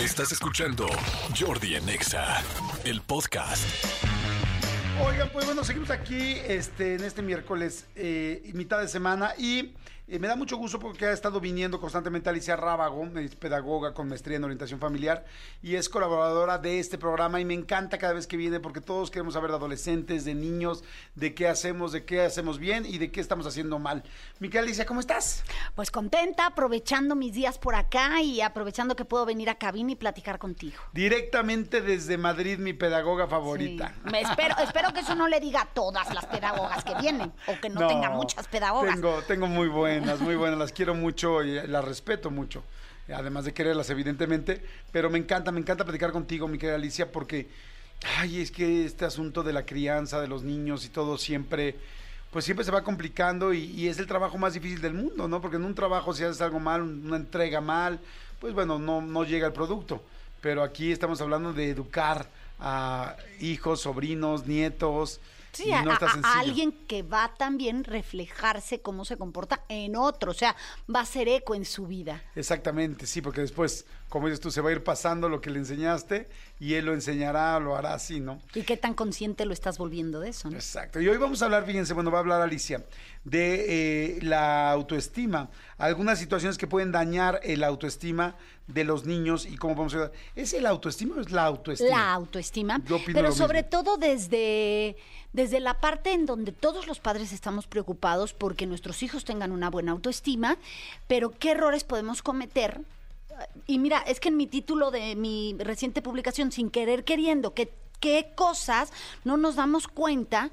Estás escuchando Jordi en Exa, el podcast. Oigan, pues bueno, seguimos aquí este, en este miércoles, eh, mitad de semana, y me da mucho gusto porque ha estado viniendo constantemente Alicia Rábago, es pedagoga con maestría en orientación familiar, y es colaboradora de este programa, y me encanta cada vez que viene porque todos queremos saber de adolescentes, de niños, de qué hacemos, de qué hacemos bien y de qué estamos haciendo mal. Mi querida Alicia, ¿cómo estás? Pues contenta, aprovechando mis días por acá y aprovechando que puedo venir a cabina y platicar contigo. Directamente desde Madrid, mi pedagoga favorita. Sí. Me espero, espero que eso no le diga a todas las pedagogas que vienen o que no, tenga muchas pedagogas. Tengo, tengo muy buenas, muy buenas, las quiero mucho y las respeto mucho. Además de quererlas, evidentemente, pero me encanta, me encanta platicar contigo, mi querida Alicia, porque, ay, es que este asunto de la crianza de los niños y todo siempre, pues siempre se va complicando y, y es el trabajo más difícil del mundo, ¿no? Porque en un trabajo si haces algo mal, una entrega mal, pues bueno, no, no llega el producto. Pero aquí estamos hablando de educar a hijos, sobrinos, nietos. Sí, a, no a- alguien que va también reflejarse cómo se comporta en otro, o sea, va a ser eco en su vida. Exactamente, sí, porque después, como dices tú, se va a ir pasando lo que le enseñaste y él lo enseñará, lo hará así, ¿no? Y qué tan consciente lo estás volviendo de eso, ¿no? Exacto. Y hoy vamos a hablar, fíjense, bueno, va a hablar Alicia, de eh, la autoestima, algunas situaciones que pueden dañar el autoestima de los niños y cómo vamos a ayudar. ¿Es el autoestima o es la autoestima? la autoestima, pero sobre mismo. todo desde, desde la parte en donde todos los padres estamos preocupados porque nuestros hijos tengan una buena autoestima, pero qué errores podemos cometer. Y mira, es que en mi título de mi reciente publicación, sin querer queriendo, que qué cosas no nos damos cuenta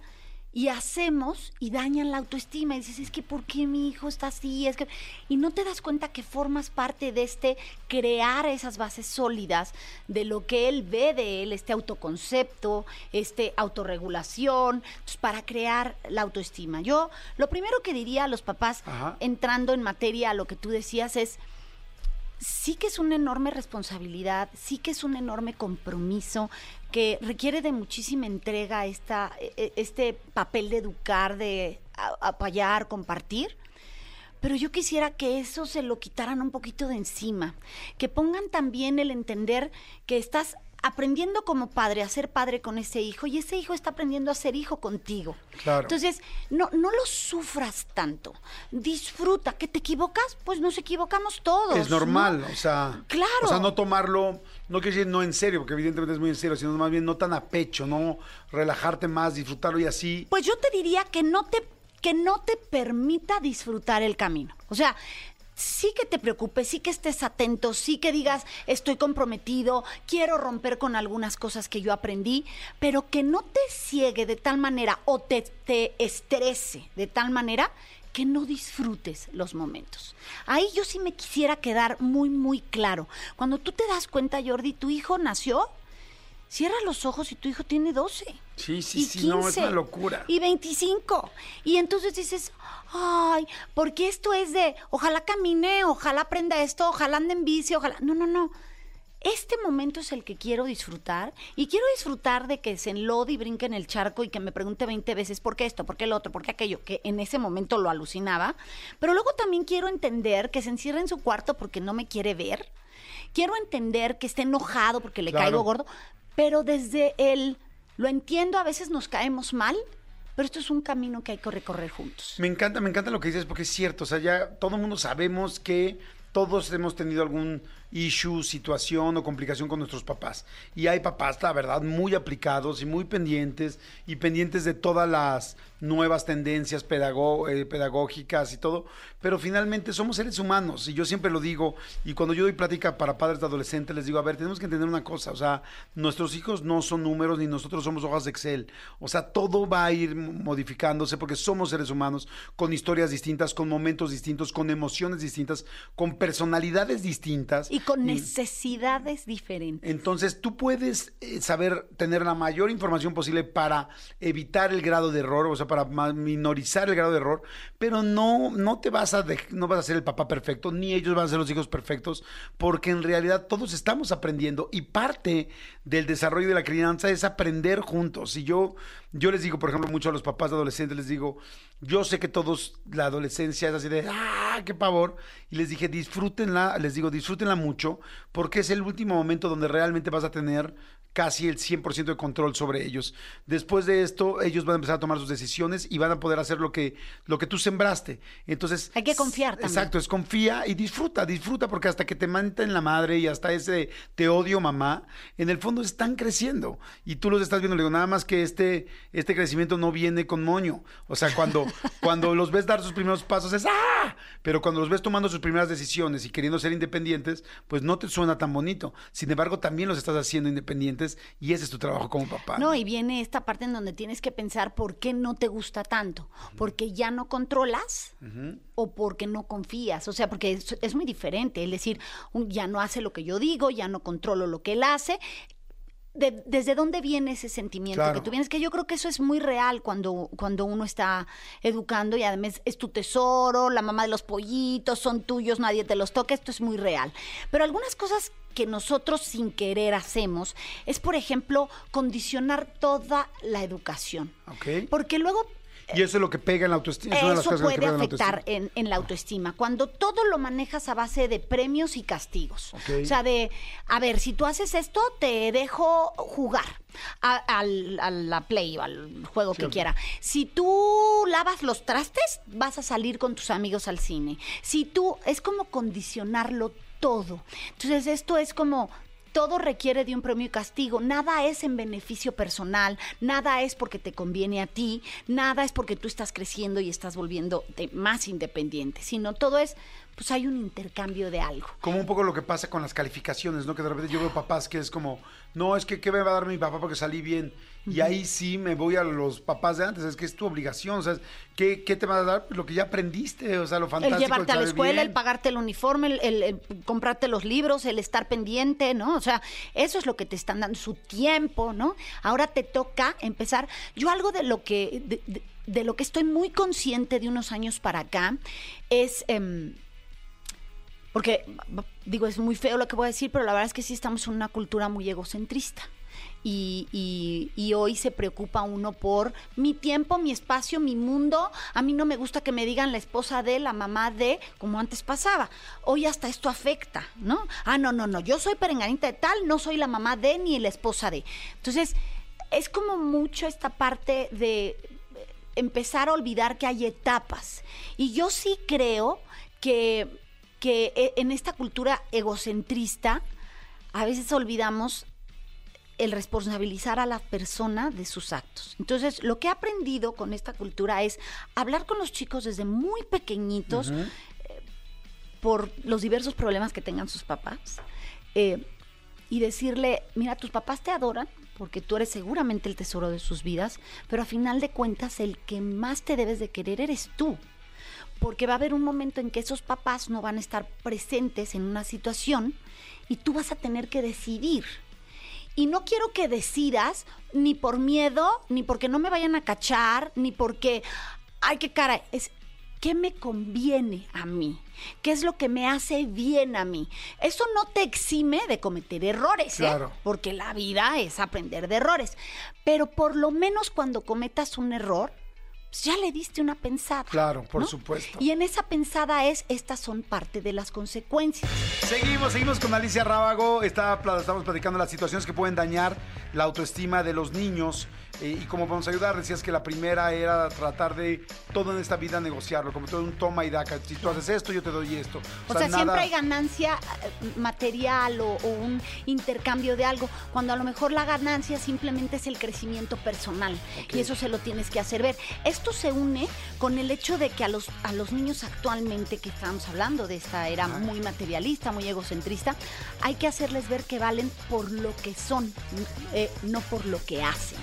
y hacemos y dañan la autoestima. Y dices, es que ¿por qué mi hijo está así? Es que... Y no te das cuenta que formas parte de este crear esas bases sólidas de lo que él ve de él, este autoconcepto, este autorregulación, entonces, para crear la autoestima. Yo lo primero que diría a los papás, Ajá. entrando en materia a lo que tú decías, es sí que es una enorme responsabilidad, sí que es un enorme compromiso que requiere de muchísima entrega esta, e- e- este papel de educar, de apoyar, compartir. Pero yo quisiera que eso se lo quitaran un poquito de encima, que pongan también el entender que estás aprendiendo como padre a ser padre con ese hijo y ese hijo está aprendiendo a ser hijo contigo. Claro. Entonces, no, no lo sufras tanto. Disfruta. ¿Que te equivocas? Pues nos equivocamos todos. Es normal, ¿no? o sea, Claro. o sea, no tomarlo, no quiero decir no en serio, porque evidentemente es muy en serio, sino más bien no tan a pecho, no relajarte más, disfrutarlo y así. Pues yo te diría que no te, que no te permita disfrutar el camino. O sea, sí que te preocupes, sí que estés atento, sí que digas, estoy comprometido, quiero romper con algunas cosas que yo aprendí, pero que no te ciegue de tal manera o te, te estrese de tal manera que no disfrutes los momentos. Ahí yo sí me quisiera quedar muy, muy claro. Cuando tú te das cuenta, Jordi, tu hijo nació, cierra los ojos y tu hijo tiene 12. Sí, sí, y sí, no, es 15, una locura. Y 25. Y entonces dices, ay, porque esto es de, ojalá camine, ojalá aprenda esto, ojalá ande en bici, ojalá. No, no, no. Este momento es el que quiero disfrutar y quiero disfrutar de que se enlode y brinque en el charco y que me pregunte 20 veces por qué esto, por qué el otro, por qué aquello, que en ese momento lo alucinaba. Pero luego también quiero entender que se encierra en su cuarto porque no me quiere ver. Quiero entender que esté enojado porque le Claro. caigo gordo, pero desde el lo entiendo, a veces nos caemos mal, pero esto es un camino que hay que recorrer juntos. Me encanta, me encanta lo que dices porque es cierto, o sea, ya todo el mundo sabemos que todos hemos tenido algún issue, situación o complicación con nuestros papás. Y hay papás, la verdad, muy aplicados y muy pendientes y pendientes de todas las nuevas tendencias pedago- eh, pedagógicas y todo. Pero finalmente somos seres humanos y yo siempre lo digo y cuando yo doy plática para padres de adolescentes les digo, a ver, tenemos que entender una cosa, o sea, nuestros hijos no son números ni nosotros somos hojas de Excel. O sea, todo va a ir modificándose porque somos seres humanos con historias distintas, con momentos distintos, con emociones distintas, con personalidades distintas. Con necesidades diferentes. Entonces, tú puedes eh, saber tener la mayor información posible para evitar el grado de error, o sea, para minorizar el grado de error, pero no, no te vas a no vas a ser el papá perfecto, ni ellos van a ser los hijos perfectos, porque en realidad todos estamos aprendiendo y parte del desarrollo de la crianza es aprender juntos. Y yo yo les digo, por ejemplo, mucho a los papás de adolescentes, les digo, yo sé que todos la adolescencia es así de, ¡ah, qué pavor! Y les dije, disfrútenla, les digo, disfrútenla mucho, porque es el último momento donde realmente vas a tener casi el 100% de control sobre ellos. Después de esto, ellos van a empezar a tomar sus decisiones y van a poder hacer lo que, lo que tú sembraste. Entonces... Hay que confiar también. Exacto, es confía y disfruta, disfruta, porque hasta que te en la madre y hasta ese te odio mamá, en el fondo están creciendo. Y tú los estás viendo, le digo, nada más que este, este crecimiento no viene con moño. O sea, cuando, cuando los ves dar sus primeros pasos es ¡ah! Pero cuando los ves tomando sus primeras decisiones y queriendo ser independientes, pues no te suena tan bonito. Sin embargo, también los estás haciendo independientes y ese es tu trabajo como papá. No, y viene esta parte en donde tienes que pensar por qué no te gusta tanto, porque ya no controlas o porque no confías, o sea, porque es, muy diferente, es decir, ya no hace lo que yo digo, ya no controlo lo que él hace, ¿Desde dónde viene ese sentimiento que tú vienes? Que yo creo que eso es muy real cuando, cuando uno está educando y además es tu tesoro, la mamá de los pollitos, son tuyos, nadie te los toca, esto es muy real. Pero algunas cosas que nosotros sin querer hacemos es, por ejemplo, condicionar toda la educación. Porque luego y eso es lo que pega en la autoestima. eso puede afectar en, la autoestima. Cuando todo lo manejas a base de premios y castigos. O sea, de, a ver, si tú haces esto, te dejo jugar a, la play o al juego que quiera. Si tú lavas los trastes, vas a salir con tus amigos al cine. Si tú, es como condicionarlo todo. Entonces, esto es como todo requiere de un premio y castigo. Nada es en beneficio personal, nada es porque te conviene a ti, nada es porque tú estás creciendo y estás volviendo más independiente, sino todo es pues hay un intercambio de algo. Como un poco lo que pasa con las calificaciones, ¿no? Que de repente yo veo papás que es como, no, es que ¿qué me va a dar mi papá porque salí bien? Y ahí sí me voy a los papás de antes, es que es tu obligación, o sea, ¿qué, te va a dar? Lo que ya aprendiste, o sea, lo fantástico. El llevarte a la escuela, el pagarte el uniforme, el, comprarte los libros, el estar pendiente, ¿no? O sea, eso es lo que te están dando, su tiempo, ¿no? Ahora te toca empezar. Yo algo de lo que, de, lo que estoy muy consciente de unos años para acá es... Em, porque, digo, es muy feo lo que voy a decir, pero la verdad es que sí estamos en una cultura muy egocentrista. Y, y, hoy se preocupa uno por mi tiempo, mi espacio, mi mundo. A mí no me gusta que me digan la esposa de, la mamá de, como antes pasaba. Hoy hasta esto afecta, ¿no? Ah, no, no, no, yo soy perenganita de tal, no soy la mamá de ni la esposa de. Entonces, es como mucho esta parte de empezar a olvidar que hay etapas. Y yo sí creo que que eh, en esta cultura egocentrista a veces olvidamos el responsabilizar a la persona de sus actos. Entonces, lo que he aprendido con esta cultura es hablar con los chicos desde muy pequeñitos eh, por los diversos problemas que tengan sus papás eh, y decirle, mira, tus papás te adoran porque tú eres seguramente el tesoro de sus vidas, pero a final de cuentas el que más te debes de querer eres tú porque va a haber un momento en que esos papás no van a estar presentes en una situación y tú vas a tener que decidir. Y no quiero que decidas ni por miedo, ni porque no me vayan a cachar, ni porque, ay, qué cara, es qué me conviene a mí, qué es lo que me hace bien a mí. Eso no te exime de cometer errores, ¿eh? claro. porque la vida es aprender de errores. Pero por lo menos cuando cometas un error, pues ya le diste una pensada. Claro, por supuesto. Y en esa pensada es, estas son parte de las consecuencias. Seguimos, seguimos con Alicia Rábago. Está, estamos platicando las situaciones que pueden dañar la autoestima de los niños eh, y cómo podemos ayudar. Decías que la primera era tratar de todo en esta vida negociarlo, como todo un toma y daca. Si tú haces esto, yo te doy esto. O, sea, siempre hay ganancia eh, material o, un intercambio de algo, cuando a lo mejor la ganancia simplemente es el crecimiento personal. Y eso se lo tienes que hacer ver. Esto se une con el hecho de que a los, a los niños actualmente, que estamos hablando de esta era muy materialista, muy egocentrista, hay que hacerles ver que valen por lo que son, eh, no por lo que hacen.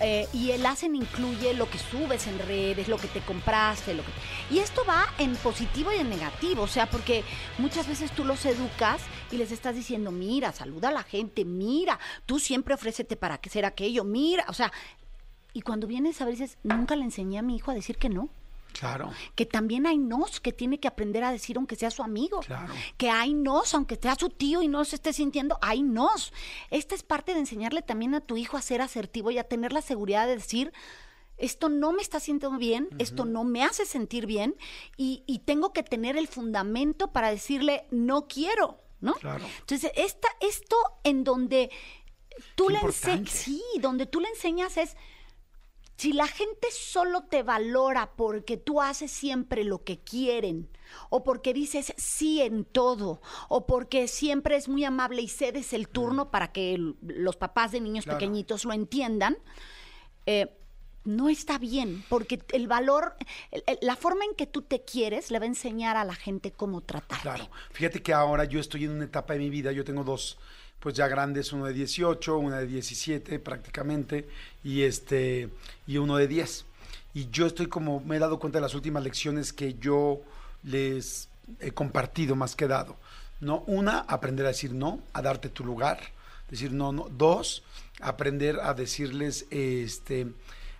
Eh, y el hacen incluye lo que subes en redes, lo que te compraste, lo que... Y esto va en positivo y en negativo, o sea, porque muchas veces tú los educas y les estás diciendo, mira, saluda a la gente, mira, tú siempre ofrécete para hacer aquello, mira, o sea, y cuando vienes a ver, dices, nunca le enseñé a mi hijo a decir que no. Claro. Que también hay nos que tiene que aprender a decir aunque sea su amigo. Claro. Que hay nos, aunque sea su tío y no se esté sintiendo, hay nos. Esta es parte de enseñarle también a tu hijo a ser asertivo y a tener la seguridad de decir, esto no me está haciendo bien, esto no me hace sentir bien y, y tengo que tener el fundamento para decirle, no quiero, ¿no? Claro. Entonces, esta, esto en donde tú Qué le enseñas, importante. sí, donde tú le enseñas es, si la gente solo te valora porque tú haces siempre lo que quieren, o porque dices sí en todo, o porque siempre es muy amable y cedes el turno para que el- los papás de niños Claro. pequeñitos lo entiendan, eh, no está bien, porque el valor, el- el- la forma en que tú te quieres le va a enseñar a la gente cómo tratarte. Claro. Fíjate que ahora yo estoy en una etapa de mi vida, yo tengo dos, pues ya grandes, uno de 18, una de 17 prácticamente, y este, y uno de 10. Y yo estoy como, me he dado cuenta de las últimas lecciones que yo les he compartido más que dado. ¿No? Una, aprender a decir no, a darte tu lugar, decir no, no. Dos, aprender a decirles, este,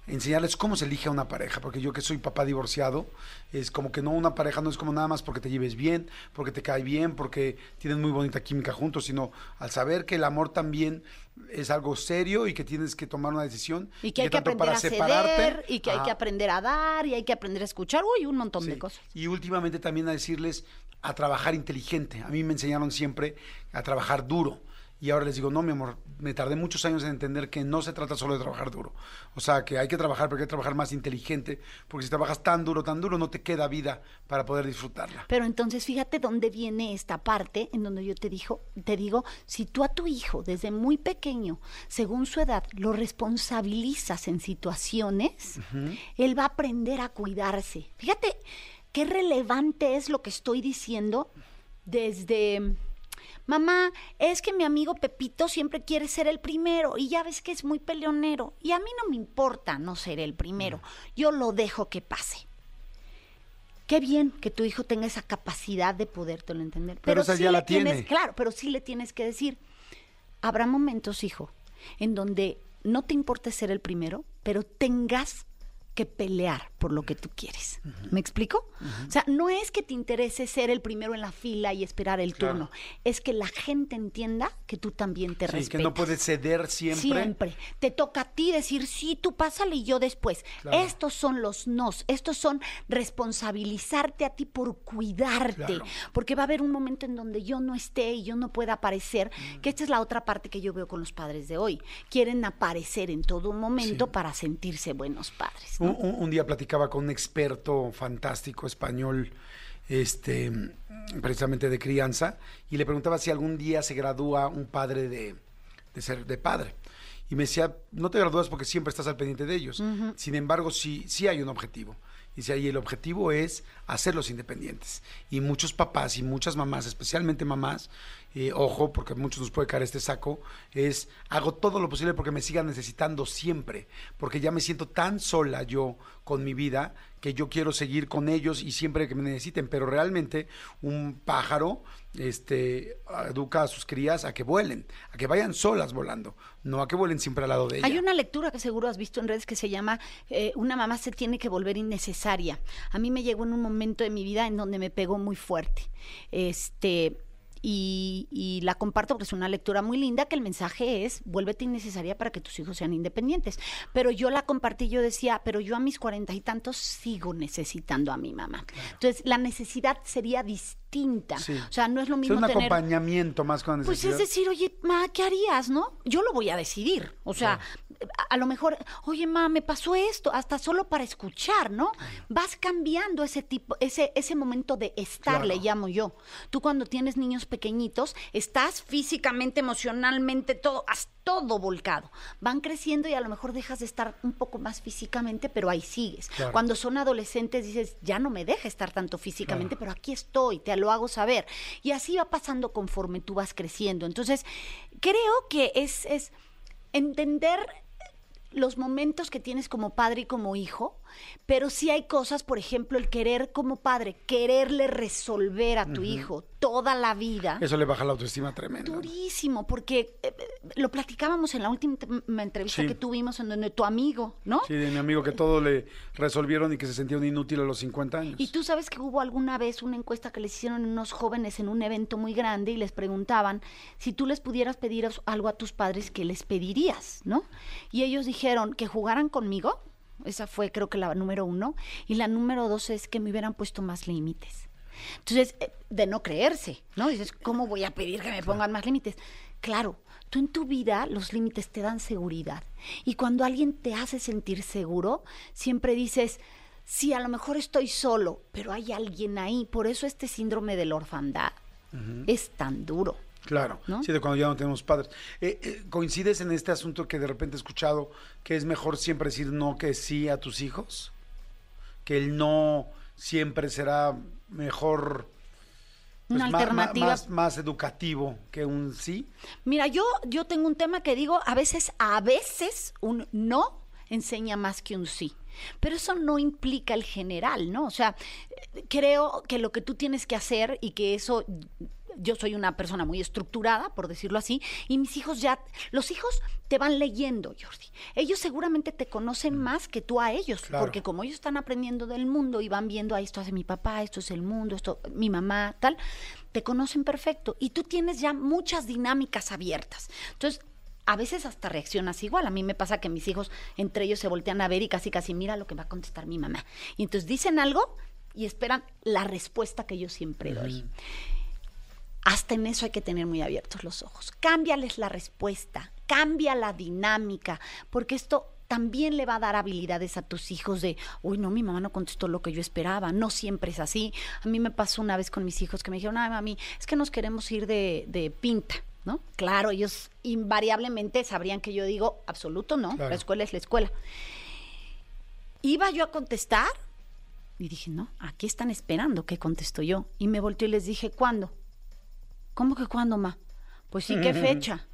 enseñarles cómo se elige a una pareja, porque yo que soy papá divorciado, es como que no una pareja no es como nada más porque te lleves bien, porque te cae bien, porque tienen muy bonita química juntos, sino al saber que el amor también es algo serio y que tienes que tomar una decisión Y que hay que tanto aprender para a ceder, separarte, y que hay ajá, que aprender a dar, y hay que aprender a escuchar, uy, un montón de cosas. Y últimamente también a decirles a trabajar inteligente. A mí me enseñaron siempre a trabajar duro. Y ahora les digo, no, mi amor, me tardé muchos años en entender que no se trata solo de trabajar duro. O sea, que hay que trabajar, pero hay que trabajar más inteligente, porque si trabajas tan duro, tan duro, no te queda vida para poder disfrutarla. Pero entonces fíjate dónde viene esta parte en donde yo te dijo, te digo, si tú a tu hijo desde muy pequeño, según su edad, lo responsabilizas en situaciones, él va a aprender a cuidarse. Fíjate qué relevante es lo que estoy diciendo desde Mamá, es que mi amigo Pepito siempre quiere ser el primero y ya ves que es muy peleonero y a mí no me importa no ser el primero, yo lo dejo que pase. Qué bien que tu hijo tenga esa capacidad de podértelo entender. Pero esa sí ya le la tiene. tienes- claro, pero sí le tienes que decir, habrá momentos, hijo, en donde no te importe ser el primero, pero tengas que pelear por lo que tú quieres. ¿Me explico? O sea, no es que te interese ser el primero en la fila y esperar el Claro. turno, es que la gente entienda que tú también te Sí, respetas. que no puedes ceder siempre. Siempre. Te toca a ti decir, sí, tú pásale y yo después. Claro. Estos son los nos. Estos son responsabilizarte a ti por cuidarte. Claro. Porque va a haber un momento en donde yo no esté y yo no pueda aparecer. Mm. Que esta es la otra parte que yo veo con los padres de hoy. Quieren aparecer en todo momento Sí. para sentirse buenos padres. ¿No? Un, día platicaba con un experto fantástico español, este, precisamente de crianza, y le preguntaba si algún día se gradúa un padre de, de ser de padre. Y me decía, no te gradúas porque siempre estás al pendiente de ellos. Sin embargo, sí, sí hay un objetivo. Y si ahí el objetivo es hacerlos independientes. Y muchos papás y muchas mamás, especialmente mamás, eh, ojo, porque a muchos nos puede caer este saco, es hago todo lo posible porque me sigan necesitando siempre, porque ya me siento tan sola yo con mi vida que yo quiero seguir con ellos y siempre que me necesiten, pero realmente un pájaro este, educa a sus crías a que vuelen, a que vayan solas volando, no a que vuelen siempre al lado de ella. Hay una lectura que seguro has visto en redes que se llama eh, Una mamá se tiene que volver innecesaria. A mí me llegó en un momento de mi vida en donde me pegó muy fuerte. Este. Y, y la comparto porque es una lectura muy linda que el mensaje es vuélvete innecesaria para que tus hijos sean independientes. Pero yo la compartí, yo decía, pero yo a mis cuarenta y tantos sigo necesitando a mi mamá. Entonces la necesidad sería distinta. Sí. O sea, no es lo Es mismo un tener acompañamiento más con pues necesidad. es decir, oye, ma, ¿qué harías, no? Yo lo voy a decidir. O sea, a, a lo mejor, oye, ma, me pasó esto, hasta solo para escuchar, ¿no? Vas cambiando ese tipo, ese, ese momento de estar, Claro. le llamo yo. Tú cuando tienes niños pequeñitos, estás físicamente, emocionalmente, todo, has todo volcado. Van creciendo y a lo mejor dejas de estar un poco más físicamente, pero ahí sigues. Claro. Cuando son adolescentes dices, ya no me deja estar tanto físicamente, pero aquí estoy, te lo hago saber. Y así va pasando conforme tú vas creciendo. Entonces, creo que es, es entender los momentos que tienes como padre y como hijo pero sí hay cosas, por ejemplo, el querer como padre, quererle resolver a tu hijo toda la vida. Eso le baja la autoestima tremendo. Durísimo, porque eh, eh, lo platicábamos en la última entrevista Sí. que tuvimos en donde tu amigo, ¿no? Sí, de mi amigo que todo le resolvieron y que se sentía un inútil a los 50 años. Y tú sabes que hubo alguna vez una encuesta que les hicieron unos jóvenes en un evento muy grande y les preguntaban si tú les pudieras pedir algo a tus padres, ¿qué les pedirías? ¿No? Y ellos dijeron que jugaran conmigo. Esa fue creo que la número uno. Y la número dos es que me hubieran puesto más límites. Entonces, eh, de no creerse, ¿no? Dices, ¿cómo voy a pedir que me pongan más límites? Claro, tú en tu vida los límites te dan seguridad. Y cuando alguien te hace sentir seguro, siempre dices, sí, a lo mejor estoy solo, pero hay alguien ahí. Por eso este síndrome de la orfandad es tan duro. Claro, ¿No? sí, de cuando ya no tenemos padres. Eh, eh, ¿Coincides en este asunto que de repente he escuchado que es mejor siempre decir no que sí a tus hijos? Que el no siempre será mejor, pues, Una ma- alternativa. más, más educativo que un sí. Mira, yo, yo tengo un tema que digo, a veces, a veces un no enseña más que un sí. Pero eso no implica el general, ¿no? O sea, creo que lo que tú tienes que hacer y que eso yo soy una persona muy estructurada, por decirlo así, y mis hijos ya, los hijos te van leyendo, Jordi. Ellos seguramente te conocen más que tú a ellos, Claro. porque como ellos están aprendiendo del mundo y van viendo, ah, esto hace mi papá, esto es el mundo, esto mi mamá, tal, te conocen perfecto y tú tienes ya muchas dinámicas abiertas. Entonces, a veces hasta reaccionas igual. A mí me pasa que mis hijos entre ellos se voltean a ver y casi casi mira lo que va a contestar mi mamá. Y entonces dicen algo y esperan la respuesta que yo siempre doy. Hasta en eso hay que tener muy abiertos los ojos. Cámbiales la respuesta, cambia la dinámica, porque esto también le va a dar habilidades a tus hijos de, uy, no, mi mamá no contestó lo que yo esperaba, no siempre es así. A mí me pasó una vez con mis hijos que me dijeron, ay, mami, es que nos queremos ir de, de pinta, ¿no? Claro, ellos invariablemente sabrían que yo digo, absoluto no, Claro. la escuela es la escuela. Iba yo a contestar y dije, no, aquí están esperando que contesto yo. Y me volteé y les dije, ¿cuándo? ¿Cómo que cuándo, ma? Pues sí, ¿qué fecha?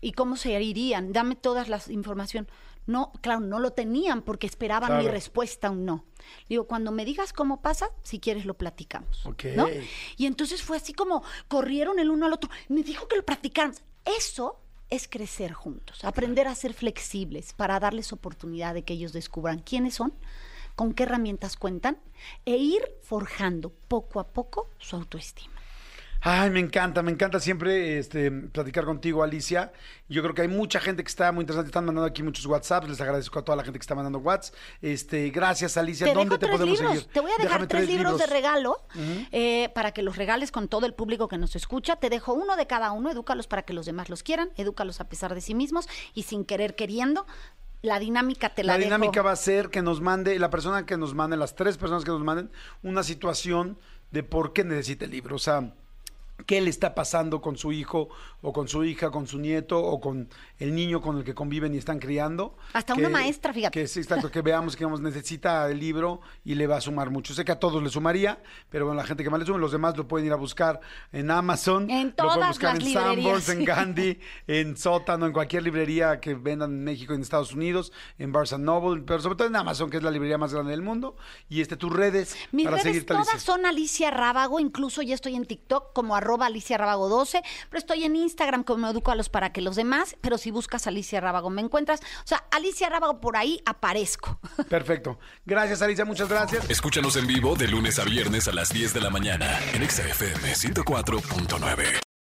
¿Y cómo se irían? Dame todas las información. No, claro, no lo tenían porque esperaban mi respuesta un no. Digo, cuando me digas cómo pasa, si quieres lo platicamos. Ok. ¿no? Y entonces fue así como corrieron el uno al otro. Me dijo que lo practicaran. Eso es crecer juntos, aprender a ser flexibles para darles oportunidad de que ellos descubran quiénes son, con qué herramientas cuentan e ir forjando poco a poco su autoestima. Ay, me encanta, me encanta siempre este, platicar contigo, Alicia. Yo creo que hay mucha gente que está muy interesante. Están mandando aquí muchos WhatsApps. Les agradezco a toda la gente que está mandando WhatsApp. Este, gracias, Alicia. Te ¿Dónde dejo te tres podemos libros. seguir? Te voy a dejar Déjame tres, libros, de regalo eh, para que los regales con todo el público que nos escucha. Te dejo uno de cada uno. Edúcalos para que los demás los quieran. Edúcalos a pesar de sí mismos y sin querer queriendo. La dinámica te la, La dejo. dinámica va a ser que nos mande, la persona que nos mande, las tres personas que nos manden, una situación de por qué necesita el libro. O sea, qué le está pasando con su hijo o con su hija, con su nieto o con el niño con el que conviven y están criando. Hasta Que- una maestra, fíjate. Que sí, exacto, que veamos que digamos, necesita el libro y le va a sumar mucho. Sé que a todos le sumaría, pero bueno, la gente que más le sume, los demás lo pueden ir a buscar en Amazon, En lo pueden todas buscar las en Sanborns, en Gandhi, en Sótano, en cualquier librería que vendan en México en Estados Unidos, en Barnes Noble, pero sobre todo en Amazon, que es la librería más grande del mundo. Y este, tus redes Mis para redes seguirte, todas Alicia. son Alicia Rábago, incluso ya estoy en TikTok como arroba Alicia Rábago 12, pero estoy en Instagram como Educalos para que los demás, pero si buscas Alicia Rábago me encuentras. O sea, Alicia Rábago por ahí aparezco. Perfecto. Gracias, Alicia, muchas gracias. Escúchanos en vivo de lunes a viernes a las 10 de la mañana en Exa FM 104.9.